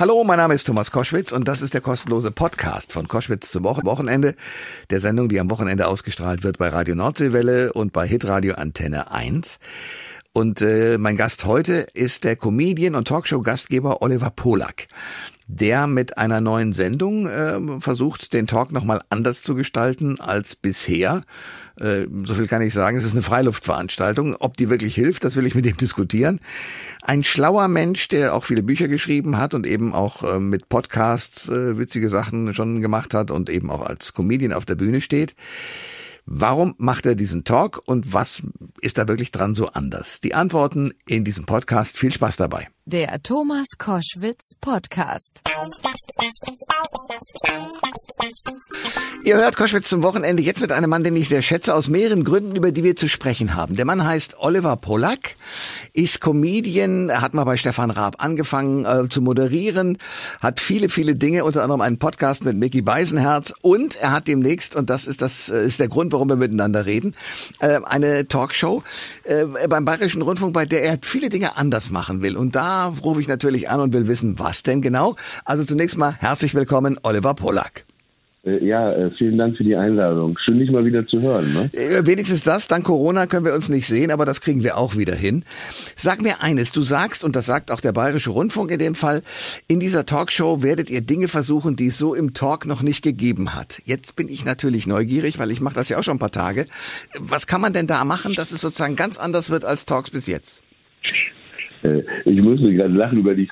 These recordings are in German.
Hallo, mein Name ist Thomas Koschwitz und das ist der kostenlose Podcast von Koschwitz zum Wochenende, der Sendung, die am Wochenende ausgestrahlt wird bei Radio Nordseewelle und bei Hitradio Antenne 1. Und äh, mein Gast heute ist der Comedian und Talkshow-Gastgeber Oliver Polak der mit einer neuen Sendung äh, versucht, den Talk nochmal anders zu gestalten als bisher. Äh, so viel kann ich sagen, es ist eine Freiluftveranstaltung. Ob die wirklich hilft, das will ich mit ihm diskutieren. Ein schlauer Mensch, der auch viele Bücher geschrieben hat und eben auch äh, mit Podcasts äh, witzige Sachen schon gemacht hat und eben auch als Comedian auf der Bühne steht. Warum macht er diesen Talk und was ist da wirklich dran so anders? Die Antworten in diesem Podcast. Viel Spaß dabei. Der Thomas Koschwitz Podcast. Ihr hört Koschwitz zum Wochenende jetzt mit einem Mann, den ich sehr schätze, aus mehreren Gründen, über die wir zu sprechen haben. Der Mann heißt Oliver Polak, ist Comedian, hat mal bei Stefan Raab angefangen äh, zu moderieren, hat viele, viele Dinge, unter anderem einen Podcast mit Mickey Beisenherz und er hat demnächst, und das ist das äh, ist der Grund, warum wir miteinander reden, äh, eine Talkshow äh, beim Bayerischen Rundfunk, bei der er viele Dinge anders machen will. Und da rufe ich natürlich an und will wissen, was denn genau. Also zunächst mal herzlich willkommen, Oliver Polak. Äh, ja, äh, vielen Dank für die Einladung. Schön, dich mal wieder zu hören. Ne? Äh, wenigstens das. Dank Corona können wir uns nicht sehen, aber das kriegen wir auch wieder hin. Sag mir eines. Du sagst, und das sagt auch der Bayerische Rundfunk in dem Fall, in dieser Talkshow werdet ihr Dinge versuchen, die es so im Talk noch nicht gegeben hat. Jetzt bin ich natürlich neugierig, weil ich mache das ja auch schon ein paar Tage. Was kann man denn da machen, dass es sozusagen ganz anders wird als Talks bis jetzt? Äh, ich musste gerade lachen über die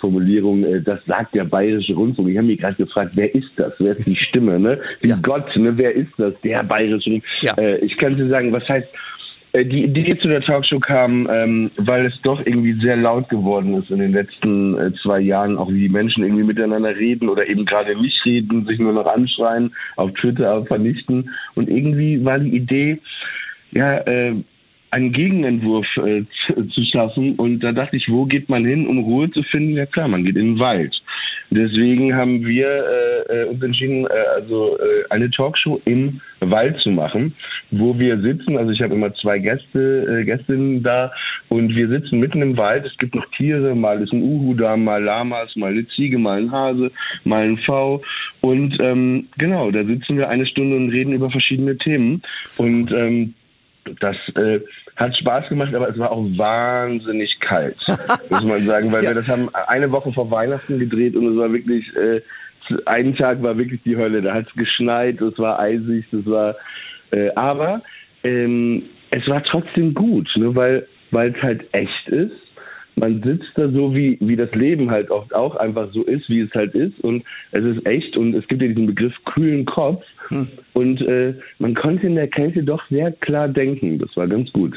Formulierung, äh, das sagt der Bayerische Rundfunk. Ich habe mich gerade gefragt, wer ist das? Wer ist die Stimme? Ne? Wie ja. Gott, ne? wer ist das? Der Bayerische Rundfunk. Ja. Äh, ich kann dir sagen, was heißt, die Idee zu der Talkshow kam, ähm, weil es doch irgendwie sehr laut geworden ist in den letzten zwei Jahren, auch wie die Menschen irgendwie miteinander reden oder eben gerade nicht reden, sich nur noch anschreien, auf Twitter vernichten. Und irgendwie war die Idee, ja, äh, einen Gegenentwurf äh, zu, schaffen. Und da dachte ich, wo geht man hin, um Ruhe zu finden? Ja klar, man geht in den Wald. Deswegen haben wir äh, äh, uns entschieden, äh, also äh, eine Talkshow im Wald zu machen, wo wir sitzen. Also ich habe immer zwei Gäste, äh, Gästinnen da und wir sitzen mitten im Wald. Es gibt noch Tiere, mal ist ein Uhu da, mal Lamas, mal eine Ziege, mal ein Hase, mal ein V. Und ähm, genau, da sitzen wir eine Stunde und reden über verschiedene Themen. Und ähm, das äh, hat Spaß gemacht, aber es war auch wahnsinnig kalt, muss man sagen, weil ja. wir das haben eine Woche vor Weihnachten gedreht und es war wirklich, äh, einen Tag war wirklich die Hölle. Da hat es geschneit, es war eisig, es war, äh, aber ähm, es war trotzdem gut, ne, weil weil es halt echt ist man sitzt da so, wie, wie das Leben halt oft auch einfach so ist, wie es halt ist. Und es ist echt und es gibt ja diesen Begriff kühlen Kopf. Hm. Und äh, man konnte in der Kälte doch sehr klar denken. Das war ganz gut.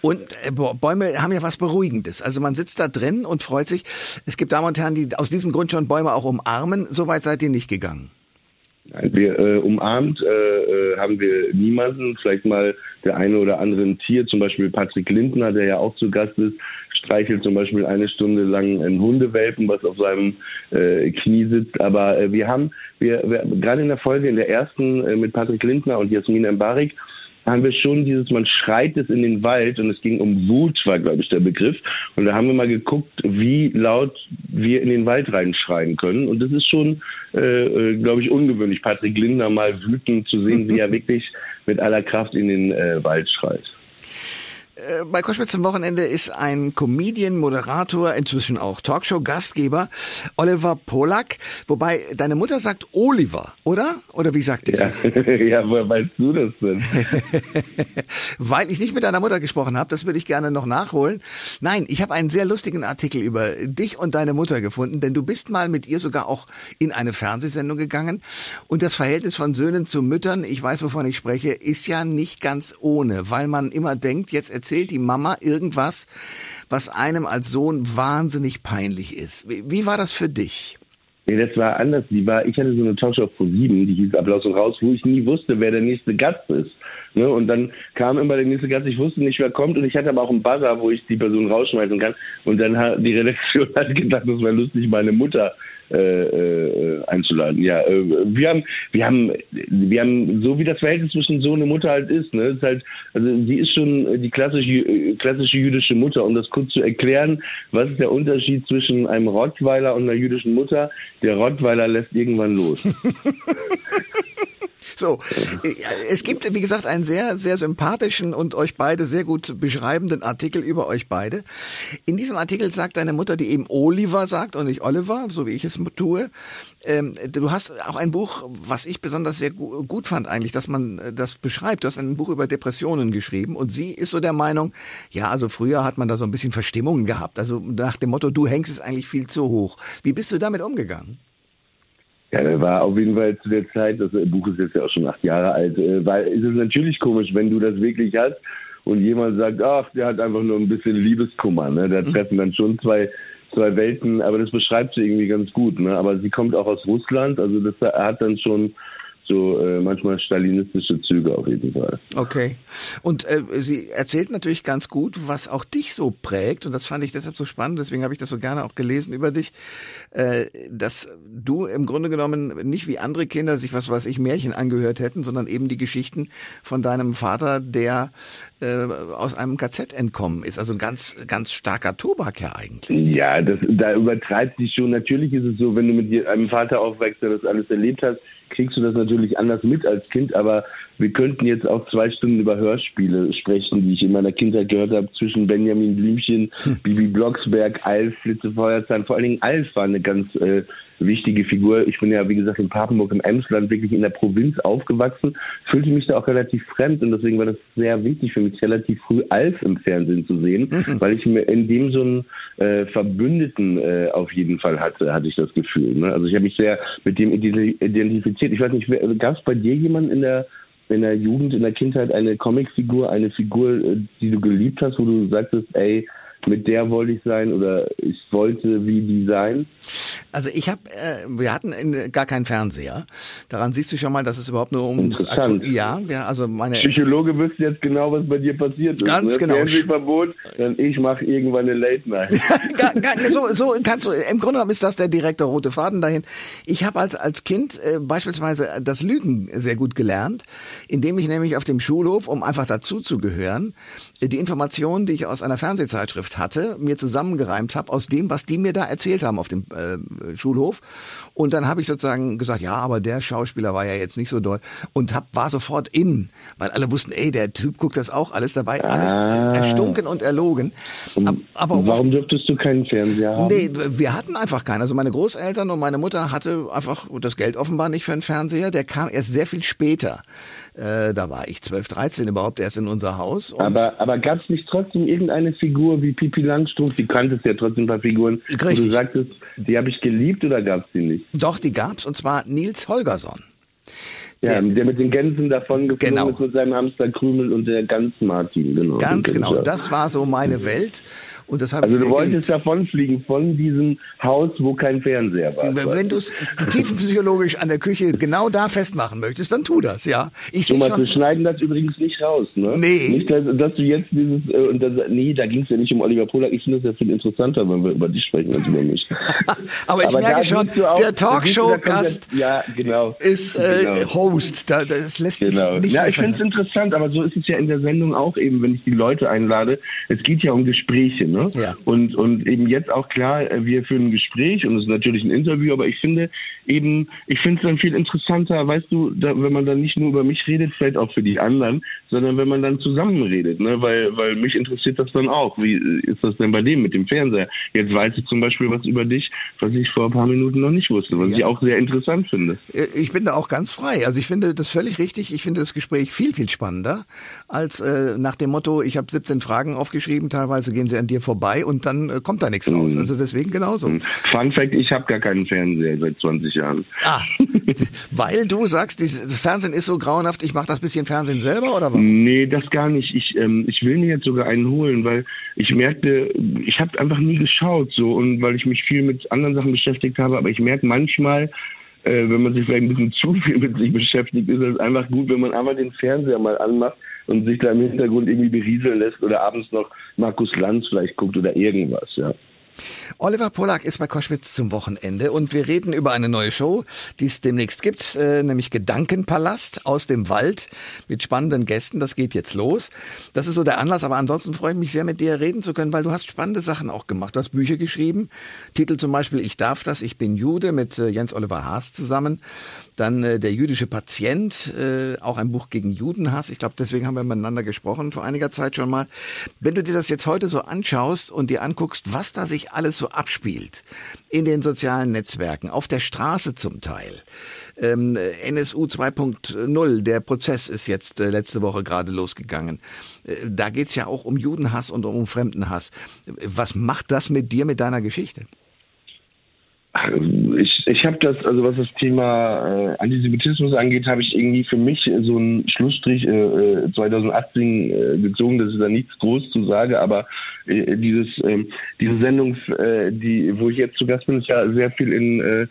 Und äh, Bäume haben ja was Beruhigendes. Also man sitzt da drin und freut sich. Es gibt Damen und Herren, die aus diesem Grund schon Bäume auch umarmen. So weit seid ihr nicht gegangen. Wir äh, umarmt äh, äh, haben wir niemanden, vielleicht mal der eine oder andere ein Tier, zum Beispiel Patrick Lindner, der ja auch zu Gast ist, streichelt zum Beispiel eine Stunde lang einen Hundewelpen, was auf seinem äh, Knie sitzt. Aber äh, wir haben, wir, wir gerade in der Folge, in der ersten äh, mit Patrick Lindner und Jasmin Embarik, haben wir schon dieses, man schreit es in den Wald und es ging um Wut, war glaube ich der Begriff. Und da haben wir mal geguckt, wie laut wir in den Wald reinschreien können. Und das ist schon, äh, äh glaube ich, ungewöhnlich, Patrick Lindner mal wütend zu sehen, wie er wirklich mit aller Kraft in den äh, Wald schreit. Äh, bei Koschwitz zum Wochenende ist ein Comedian, Moderator, inzwischen auch Talkshow-Gastgeber, Oliver Polak. Wobei deine Mutter sagt Oliver, oder? Oder wie sagt ja. sie? ja, woher weißt du das denn? Weil ich nicht mit deiner Mutter gesprochen habe, das würde ich gerne noch nachholen. Nein, ich habe einen sehr lustigen Artikel über dich und deine Mutter gefunden, denn du bist mal mit ihr sogar auch in eine Fernsehsendung gegangen. Und das Verhältnis von Söhnen zu Müttern, ich weiß, wovon ich spreche, ist ja nicht ganz ohne, weil man immer denkt, jetzt erzählt die Mama irgendwas, was einem als Sohn wahnsinnig peinlich ist. Wie, wie war das für dich? Nee, das war anders. Die war, ich hatte so eine Talkshow vor sieben, die hieß Applaus und raus, wo ich nie wusste, wer der nächste Gast ist. Ne? Und dann kam immer der nächste Gast, ich wusste nicht, wer kommt und ich hatte aber auch einen Buzzer, wo ich die Person rausschmeißen kann. Und dann hat die Redaktion hat gedacht, das wäre lustig, meine Mutter äh, äh, einzuladen. Ja, äh, wir haben, wir haben, wir haben so wie das Verhältnis zwischen Sohn und Mutter halt ist. Ne, ist halt, also sie ist schon die klassische, klassische jüdische Mutter. Um das kurz zu erklären, was ist der Unterschied zwischen einem Rottweiler und einer jüdischen Mutter? Der Rottweiler lässt irgendwann los. So, es gibt, wie gesagt, einen sehr, sehr sympathischen und euch beide sehr gut beschreibenden Artikel über euch beide. In diesem Artikel sagt deine Mutter, die eben Oliver sagt und nicht Oliver, so wie ich es tue. Ähm, du hast auch ein Buch, was ich besonders sehr gut fand eigentlich, dass man äh, das beschreibt. Du hast ein Buch über Depressionen geschrieben und sie ist so der Meinung, ja, also früher hat man da so ein bisschen Verstimmungen gehabt. Also nach dem Motto, du hängst es eigentlich viel zu hoch. Wie bist du damit umgegangen? Ja, da war auf jeden Fall zu der Zeit, das Buch ist jetzt ja auch schon acht Jahre alt, äh, weil es ist natürlich komisch, wenn du das wirklich hast und jemand sagt, ach, der hat einfach nur ein bisschen Liebeskummer. Ne? Da mhm. treffen dann schon zwei zwei Welten, aber das beschreibt sie irgendwie ganz gut. Ne? Aber sie kommt auch aus Russland, also das hat dann schon so äh, manchmal stalinistische Züge auf jeden Fall. Okay. Und äh, sie erzählt natürlich ganz gut, was auch dich so prägt. Und das fand ich deshalb so spannend, deswegen habe ich das so gerne auch gelesen über dich, äh, dass du im Grunde genommen nicht wie andere Kinder sich was weiß ich Märchen angehört hätten, sondern eben die Geschichten von deinem Vater, der äh, aus einem KZ entkommen ist. Also ein ganz, ganz starker Tobak ja eigentlich. Ja, das, da übertreibt sich schon. Natürlich ist es so, wenn du mit einem Vater aufwächst, der das alles erlebt hat, kriegst du das natürlich anders mit als Kind, aber wir könnten jetzt auch zwei Stunden über Hörspiele sprechen, die ich in meiner Kindheit gehört habe, zwischen Benjamin Blümchen, hm. Bibi Blocksberg, Alf, Flitze Feuerzahn. Vor allen Dingen Alf war eine ganz äh, wichtige Figur. Ich bin ja, wie gesagt, in Papenburg im Emsland wirklich in der Provinz aufgewachsen, fühlte mich da auch relativ fremd und deswegen war das sehr wichtig für mich, relativ früh Alf im Fernsehen zu sehen, mhm. weil ich mir in dem so einen äh, Verbündeten äh, auf jeden Fall hatte, hatte ich das Gefühl. Ne? Also ich habe mich sehr mit dem identifiziert. Ich weiß nicht, gab es bei dir jemanden in der in der Jugend, in der Kindheit eine Comicfigur, eine Figur, äh, die du geliebt hast, wo du sagtest, ey, mit der wollte ich sein oder ich wollte wie die sein? Also ich habe, äh, wir hatten in, gar keinen Fernseher. Daran siehst du schon mal, dass es überhaupt nur um Interessant. Ja, ja, also meine Psychologe wüsste jetzt genau, was bei dir passiert ist. Ganz ne? genau. Fernsehverbot, dann ich mache irgendwann eine Late Night. so, so kannst du. Im Grunde genommen ist das der direkte rote Faden dahin. Ich habe als als Kind äh, beispielsweise das Lügen sehr gut gelernt, indem ich nämlich auf dem Schulhof, um einfach dazu zu gehören, die Informationen, die ich aus einer Fernsehzeitschrift hatte, mir zusammengereimt habe aus dem, was die mir da erzählt haben auf dem äh, Schulhof. Und dann habe ich sozusagen gesagt, ja, aber der Schauspieler war ja jetzt nicht so doll und hab, war sofort in, weil alle wussten, ey, der Typ guckt das auch alles dabei, alles ah. erstunken und erlogen. Aber um warum dürftest du keinen Fernseher haben? Nee, wir hatten einfach keinen. Also meine Großeltern und meine Mutter hatte einfach das Geld offenbar nicht für einen Fernseher. Der kam erst sehr viel später. Äh, da war ich 12, 13 überhaupt erst in unser Haus. aber aber gab es nicht trotzdem irgendeine Figur wie Pipi Langstrumpf? Die kanntest ja trotzdem ein paar Figuren, Richtig. du sagtest, die habe ich geliebt oder gab es die nicht? Doch, die gab es und zwar Nils Holgersson. Ja, der, der, mit den Gänsen davon geflogen genau. ist mit seinem Hamster Krümel und der Gans Martin. Genau, Ganz genau, das war so meine Welt. Und das also du wolltest davonfliegen von diesem Haus, wo kein Fernseher war. Wenn du es tiefenpsychologisch an der Küche genau da festmachen möchtest, dann tu das, ja. Ich Thomas, schon, wir schneiden das übrigens nicht raus, ne? Nee. Nicht, dass, dass du jetzt dieses, äh, und das, nee, da ging es ja nicht um Oliver Polak. Ich finde das ja viel interessanter, wenn wir über dich sprechen als über mich. Aber ich Aber merke schon, auch, der Talkshow-Gast ja, genau, ist äh, genau. Host. Da, das lässt genau. sich nicht Ja, ich finde es interessant, aber so ist es ja in der Sendung auch eben, wenn ich die Leute einlade. Es geht ja um Gespräche, Ne? Ja. Und, und eben jetzt auch klar, äh, wir führen ein Gespräch und es ist natürlich ein Interview, aber ich finde eben, ich finde es dann viel interessanter, weißt du, da, wenn man dann nicht nur über mich redet, vielleicht auch für die anderen, sondern wenn man dann zusammen redet, ne? weil, weil mich interessiert das dann auch. Wie ist das denn bei dem mit dem Fernseher? Jetzt weiß ich zum Beispiel was über dich, was ich vor ein paar Minuten noch nicht wusste, was ja. ich auch sehr interessant finde. Äh, ich bin da auch ganz frei. Also ich finde das völlig richtig. Ich finde das Gespräch viel, viel spannender als äh, nach dem Motto, ich habe 17 Fragen aufgeschrieben, teilweise gehen sie an dir vorbei und dann äh, kommt da nichts raus. Mhm. Also deswegen genauso. Mhm. Fun Fact, ich habe gar keinen Fernseher seit 20 Jahren. Ah, weil du sagst, dieses Fernsehen ist so grauenhaft, ich mache das bisschen Fernsehen selber oder was? Nee, das gar nicht. Ich, ähm, ich will mir jetzt sogar einen holen, weil ich merkte, ich habe einfach nie geschaut so und weil ich mich viel mit anderen Sachen beschäftigt habe, aber ich merke manchmal, äh, wenn man sich vielleicht ein bisschen zu viel mit sich beschäftigt, ist es einfach gut, wenn man einfach den Fernseher mal anmacht und sich da im Hintergrund irgendwie berieseln lässt oder abends noch Markus Lanz vielleicht guckt oder irgendwas, ja. Oliver Polak ist bei Koschwitz zum Wochenende und wir reden über eine neue Show, die es demnächst gibt, äh, nämlich Gedankenpalast aus dem Wald mit spannenden Gästen. Das geht jetzt los. Das ist so der Anlass, aber ansonsten freue ich mich sehr, mit dir reden zu können, weil du hast spannende Sachen auch gemacht. Du hast Bücher geschrieben, Titel zum Beispiel Ich darf das, ich bin Jude mit äh, Jens Oliver Haas zusammen. Dann äh, Der jüdische Patient, auch ein Buch gegen Judenhass. Ich glaube, deswegen haben wir miteinander gesprochen vor einiger Zeit schon mal. Wenn du dir das jetzt heute so anschaust und dir anguckst, was da sich alles so abspielt, in den sozialen Netzwerken, auf der Straße zum Teil, ähm, NSU 2.0, der Prozess ist jetzt äh, letzte Woche gerade losgegangen. Äh, da geht's ja auch um Judenhass und um Fremdenhass. Was macht das mit dir, mit deiner Geschichte? Ich ich habe das, also was das Thema äh, Antisemitismus angeht, habe ich irgendwie für mich so einen Schlussstrich äh, 2018 äh, gezogen. Das ist da nichts groß zu sagen, aber äh, dieses äh, diese Sendung, äh, die wo ich jetzt zu Gast bin, ist ja sehr viel in äh,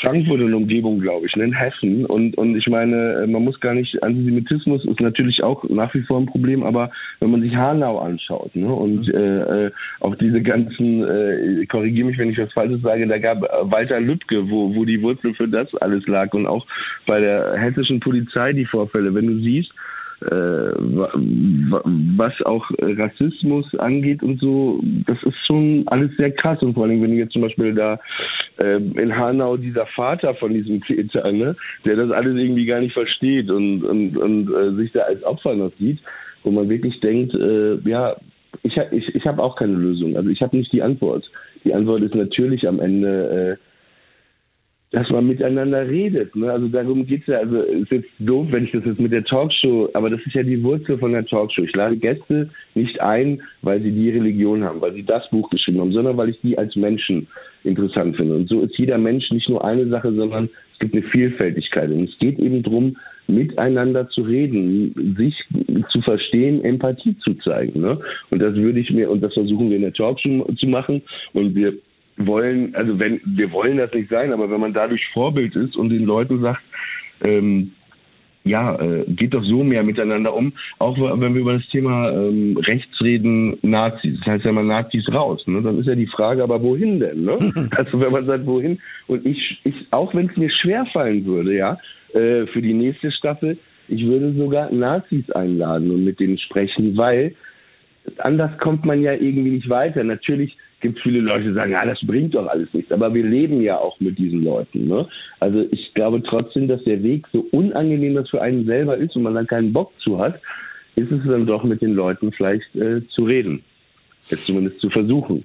Frankfurt und Umgebung, glaube ich, ne, in Hessen. Und, und ich meine, äh, man muss gar nicht, Antisemitismus ist natürlich auch nach wie vor ein Problem, aber wenn man sich Hanau anschaut, ne, und mhm. äh, äh, auch diese ganzen, äh, korrigiere mich, wenn ich was Falsches sage, da gab Walter Lübcke, wo, wo die Wurzel für das alles lag und auch bei der hessischen Polizei die Vorfälle, wenn du siehst, äh, was auch Rassismus angeht und so, das ist schon alles sehr krass. Und vor allem, wenn du jetzt zum Beispiel da äh, in Hanau dieser Vater von diesem Täter, ne, der das alles irgendwie gar nicht versteht und, und, und äh, sich da als Opfer noch sieht, wo man wirklich denkt, äh, ja, ich, ich, ich habe auch keine Lösung. Also ich habe nicht die Antwort. Die Antwort ist natürlich am Ende äh, dass man miteinander redet. Ne? Also darum geht's ja. Also es ist jetzt doof, wenn ich das jetzt mit der Talkshow, aber das ist ja die Wurzel von der Talkshow. Ich lade Gäste nicht ein, weil sie die Religion haben, weil sie das Buch geschrieben haben, sondern weil ich die als Menschen interessant finde. Und so ist jeder Mensch nicht nur eine Sache, sondern es gibt eine Vielfältigkeit. Und es geht eben darum, miteinander zu reden, sich zu verstehen, Empathie zu zeigen. Ne? Und das würde ich mir, und das versuchen wir in der Talkshow zu machen. Und wir wollen, also wenn, wir wollen das nicht sein, aber wenn man dadurch Vorbild ist und den Leuten sagt, ähm, ja, äh, geht doch so mehr miteinander um, auch wenn wir über das Thema ähm, Rechts reden, Nazis. Das heißt ja mal Nazis raus. Ne? Dann ist ja die Frage, aber wohin denn? Ne? also wenn man sagt, wohin? Und ich, ich auch wenn es mir schwer fallen würde, ja, äh, für die nächste Staffel, ich würde sogar Nazis einladen und mit denen sprechen, weil anders kommt man ja irgendwie nicht weiter. Natürlich gibt viele Leute, die sagen, ja, das bringt doch alles nichts. Aber wir leben ja auch mit diesen Leuten. Ne? Also ich glaube trotzdem, dass der Weg, so unangenehm das für einen selber ist und man dann keinen Bock zu hat, ist es dann doch mit den Leuten vielleicht äh, zu reden. Jetzt zumindest zu versuchen.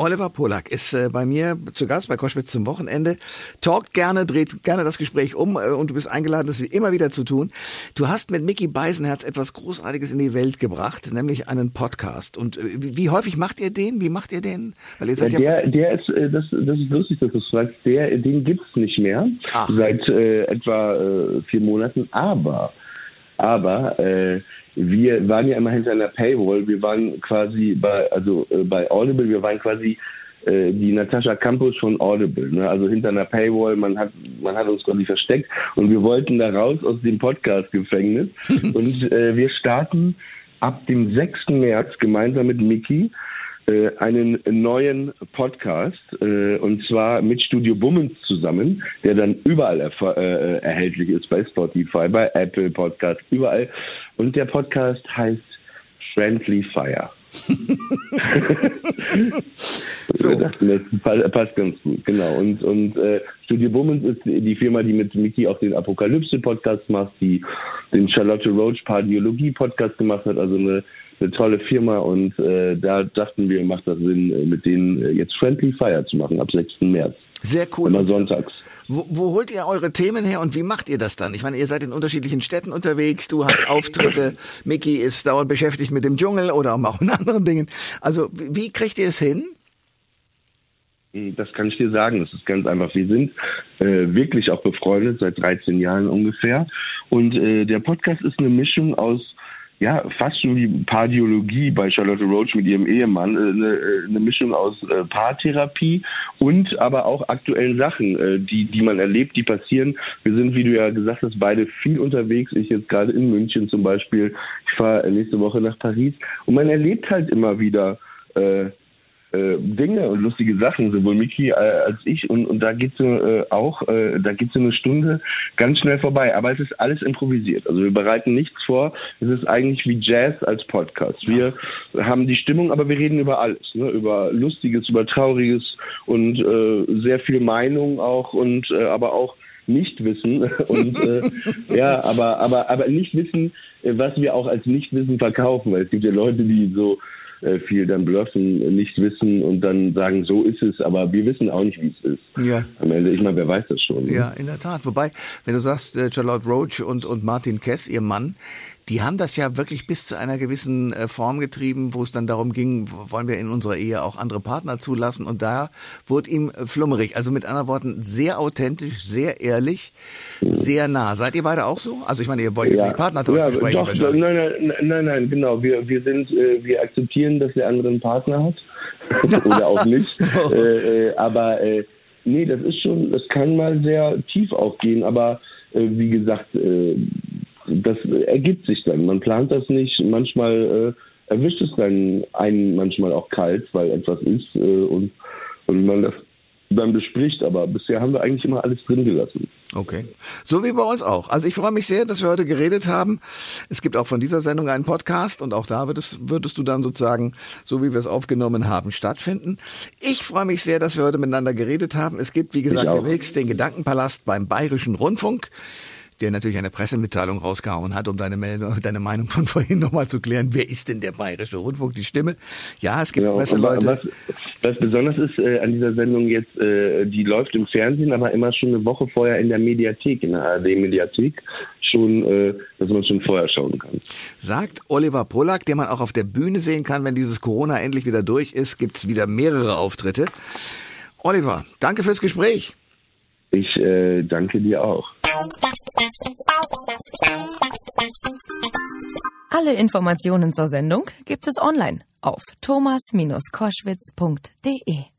Oliver Polak ist äh, bei mir zu Gast bei Koschwitz zum Wochenende. Talkt gerne, dreht gerne das Gespräch um äh, und du bist eingeladen, das wie immer wieder zu tun. Du hast mit Mickey Beisenherz etwas Großartiges in die Welt gebracht, nämlich einen Podcast. Und äh, wie häufig macht ihr den? Wie macht ihr den? Weil ihr seid ja, der, der ist, äh, das, das ist lustig, dass du fragst. Der, den gibt's nicht mehr Ach. seit äh, etwa äh, vier Monaten. Aber, aber äh, wir waren ja immer hinter einer Paywall. Wir waren quasi bei, also äh, bei Audible, wir waren quasi äh, die Natascha Campus von Audible, ne? also hinter einer Paywall, man hat, man hat uns quasi versteckt und wir wollten da raus aus dem Podcast-Gefängnis und äh, wir starten ab dem 6. März gemeinsam mit äh, einen neuen Podcast äh, und zwar mit Studio Bummens zusammen, der dann überall äh, erhältlich ist bei Spotify, bei Apple Podcast, überall. Und der Podcast heißt Friendly Fire. so. Das passt ganz gut, genau. Und, und äh, Studio Bummens ist die Firma, die mit Mickey auch den Apokalypse-Podcast macht, die den Charlotte Roach Pardiologie-Podcast gemacht hat, also eine eine tolle Firma und äh, da dachten wir, macht das Sinn, äh, mit denen äh, jetzt Friendly Fire zu machen ab 6. März. Sehr cool. Immer sonntags. Wo, wo holt ihr eure Themen her und wie macht ihr das dann? Ich meine, ihr seid in unterschiedlichen Städten unterwegs, du hast Auftritte, Mickey ist dauernd beschäftigt mit dem Dschungel oder auch in anderen Dingen. Also wie kriegt ihr es hin? Hm, das kann ich dir sagen. Das ist ganz einfach. Wir sind äh, wirklich auch befreundet seit 13 Jahren ungefähr. Und äh, der Podcast ist eine Mischung aus ja, fast schon wie Paardiologie bei Charlotte Roach mit ihrem Ehemann, äh, eine, äh, eine Mischung aus äh, Paartherapie und aber auch aktuellen Sachen, die, die man erlebt, die passieren. Wir sind, wie du ja gesagt hast, beide viel unterwegs. Ich jetzt gerade in München zum Beispiel. Ich fahre nächste Woche nach Paris und man erlebt halt immer wieder äh, äh, Dinge und lustige Sachen, sowohl Miki äh, als ich und, und da geht so äh, auch, äh, da geht so eine Stunde ganz schnell vorbei. Aber es ist alles improvisiert. Also wir bereiten nichts vor. Es ist eigentlich wie Jazz als Podcast. Wir ja. haben die Stimmung, aber wir reden über alles, ne? über Lustiges, über Trauriges und äh, sehr viel Meinung auch und äh, aber auch nicht wissen und äh, ja, aber aber aber nicht wissen, äh, was wir auch als Nichtwissen verkaufen. Weil es gibt ja Leute, die so viel dann bluffen, nicht wissen und dann sagen, so ist es, aber wir wissen auch nicht, wie es ist. Ja. Am Ende, ich meine, wer weiß das schon. Ne? Ja, in der Tat. Wobei, wenn du sagst, äh, Charlotte Roach und, und Martin Kess, ihr Mann, die haben das ja wirklich bis zu einer gewissen äh, Form getrieben, wo es dann darum ging, wollen wir in unserer Ehe auch andere Partner zulassen und da wurde ihm äh, flummerig. Also mit anderen Worten, sehr authentisch, sehr ehrlich, sehr nah. Seid ihr beide auch so? Also ich meine, ihr wollt jetzt ja. nicht Partner ja, besprechen doch, nein, nein, nein, nein, genau. Wir, wir sind, äh, wir akzeptieren, dass der andere einen Partner hat. Oder auch nicht. äh, aber äh, nee, das ist schon, das kann mal sehr tief auch gehen, aber äh, wie gesagt, äh, das ergibt sich dann. Man plant das nicht. Manchmal äh, erwischt es dann einen manchmal auch kalt, weil etwas ist äh, und, und man das dann bespricht. Aber bisher haben wir eigentlich immer alles drin gelassen. Okay. So wie bei uns auch. Also ich freue mich sehr, dass wir heute geredet haben. Es gibt auch von dieser Sendung einen Podcast und auch da würdest, würdest du dann sozusagen, so wie wir es aufgenommen haben, stattfinden. Ich freue mich sehr, dass wir heute miteinander geredet haben. Es gibt, wie gesagt, demnächst den Gedankenpalast beim Bayerischen Rundfunk der natürlich eine Pressemitteilung rausgehauen hat, um deine, Meldung, deine Meinung von vorhin nochmal zu klären. Wer ist denn der Bayerische Rundfunk, die Stimme? Ja, es gibt genau, Presseleute. Was, was besonders ist äh, an dieser Sendung jetzt, äh, die läuft im Fernsehen, aber immer schon eine Woche vorher in der Mediathek, in der ARD-Mediathek, schon, äh, dass man schon vorher schauen kann. Sagt Oliver Polak, den man auch auf der Bühne sehen kann, wenn dieses Corona endlich wieder durch ist, gibt's wieder mehrere Auftritte. Oliver, danke fürs Gespräch. Ich äh, danke dir auch. Alle Informationen zur Sendung gibt es online auf thomas-koschwitz.de.